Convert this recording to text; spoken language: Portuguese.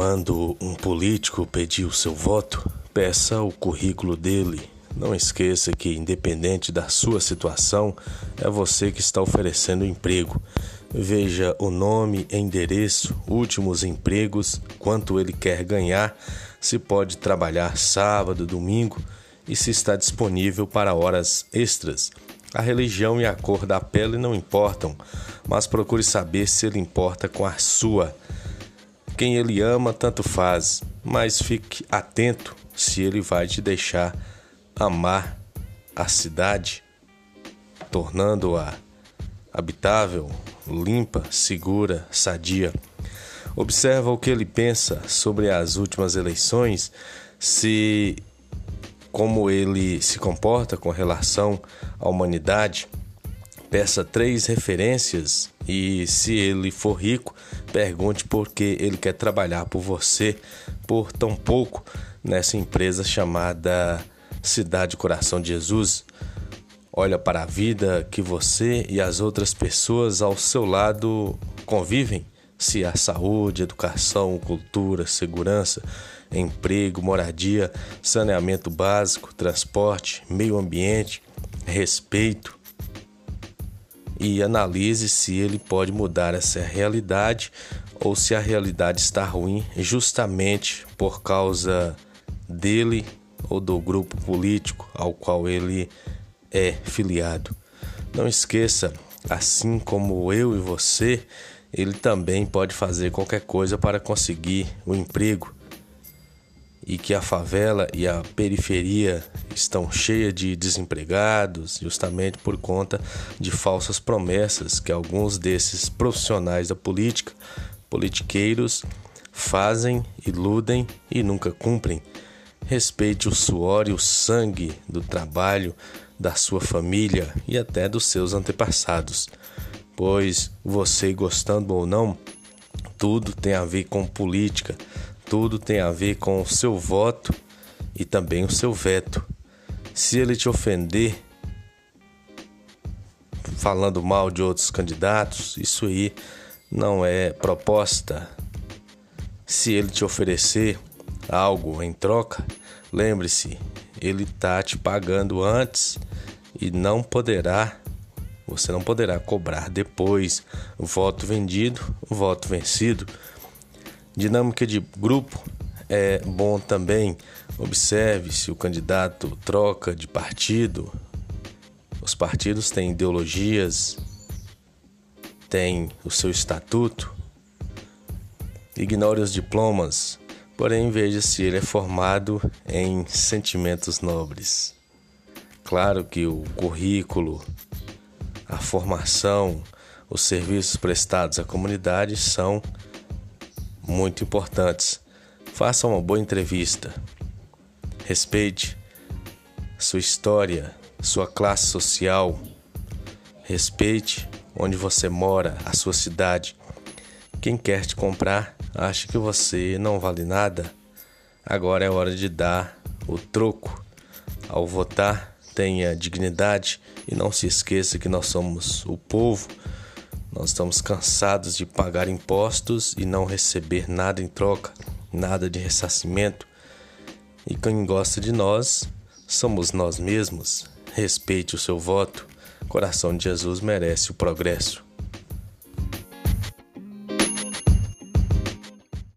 Quando um político pedir o seu voto, peça o currículo dele. Não esqueça que, independente da sua situação, é você que está oferecendo emprego. Veja o nome, endereço, últimos empregos, quanto ele quer ganhar, se pode trabalhar sábado, domingo e se está disponível para horas extras. A religião e a cor da pele não importam, mas procure saber se ele importa com a sua. Quem ele ama, tanto faz, mas fique atento se ele vai te deixar amar a cidade, tornando-a habitável, limpa, segura, sadia. Observa o que ele pensa sobre as últimas eleições, se como ele se comporta com relação à humanidade. Peça três referências e, se ele for rico, pergunte por que ele quer trabalhar por você por tão pouco nessa empresa chamada Cidade Coração de Jesus. Olha para a vida que você e as outras pessoas ao seu lado convivem, se a saúde, educação, cultura, segurança, emprego, moradia, saneamento básico, transporte, meio ambiente, respeito, e analise se ele pode mudar essa realidade ou se a realidade está ruim justamente por causa dele ou do grupo político ao qual ele é filiado. Não esqueça, assim como eu e você, ele também pode fazer qualquer coisa para conseguir o um emprego e que a favela e a periferia estão cheias de desempregados, justamente por conta de falsas promessas que alguns desses profissionais da política, politiqueiros, fazem, iludem e nunca cumprem. Respeite o suor e o sangue do trabalho da sua família e até dos seus antepassados, pois você gostando ou não, tudo tem a ver com política tudo tem a ver com o seu voto e também o seu veto. Se ele te ofender falando mal de outros candidatos, isso aí não é proposta. Se ele te oferecer algo em troca, lembre-se, ele está te pagando antes e não poderá, você não poderá cobrar depois voto vendido, voto vencido. Dinâmica de grupo é bom também. Observe se o candidato troca de partido. Os partidos têm ideologias, têm o seu estatuto. Ignore os diplomas, porém veja se ele é formado em sentimentos nobres. Claro que o currículo, a formação, os serviços prestados à comunidade são muito importantes. Faça uma boa entrevista. Respeite sua história, sua classe social. Respeite onde você mora, a sua cidade. Quem quer te comprar acha que você não vale nada. Agora é hora de dar o troco. Ao votar, tenha dignidade e não se esqueça que nós somos o povo nós estamos cansados de pagar impostos e não receber nada em troca, nada de ressarcimento. E quem gosta de nós somos nós mesmos. Respeite o seu voto. Coração de Jesus merece o progresso.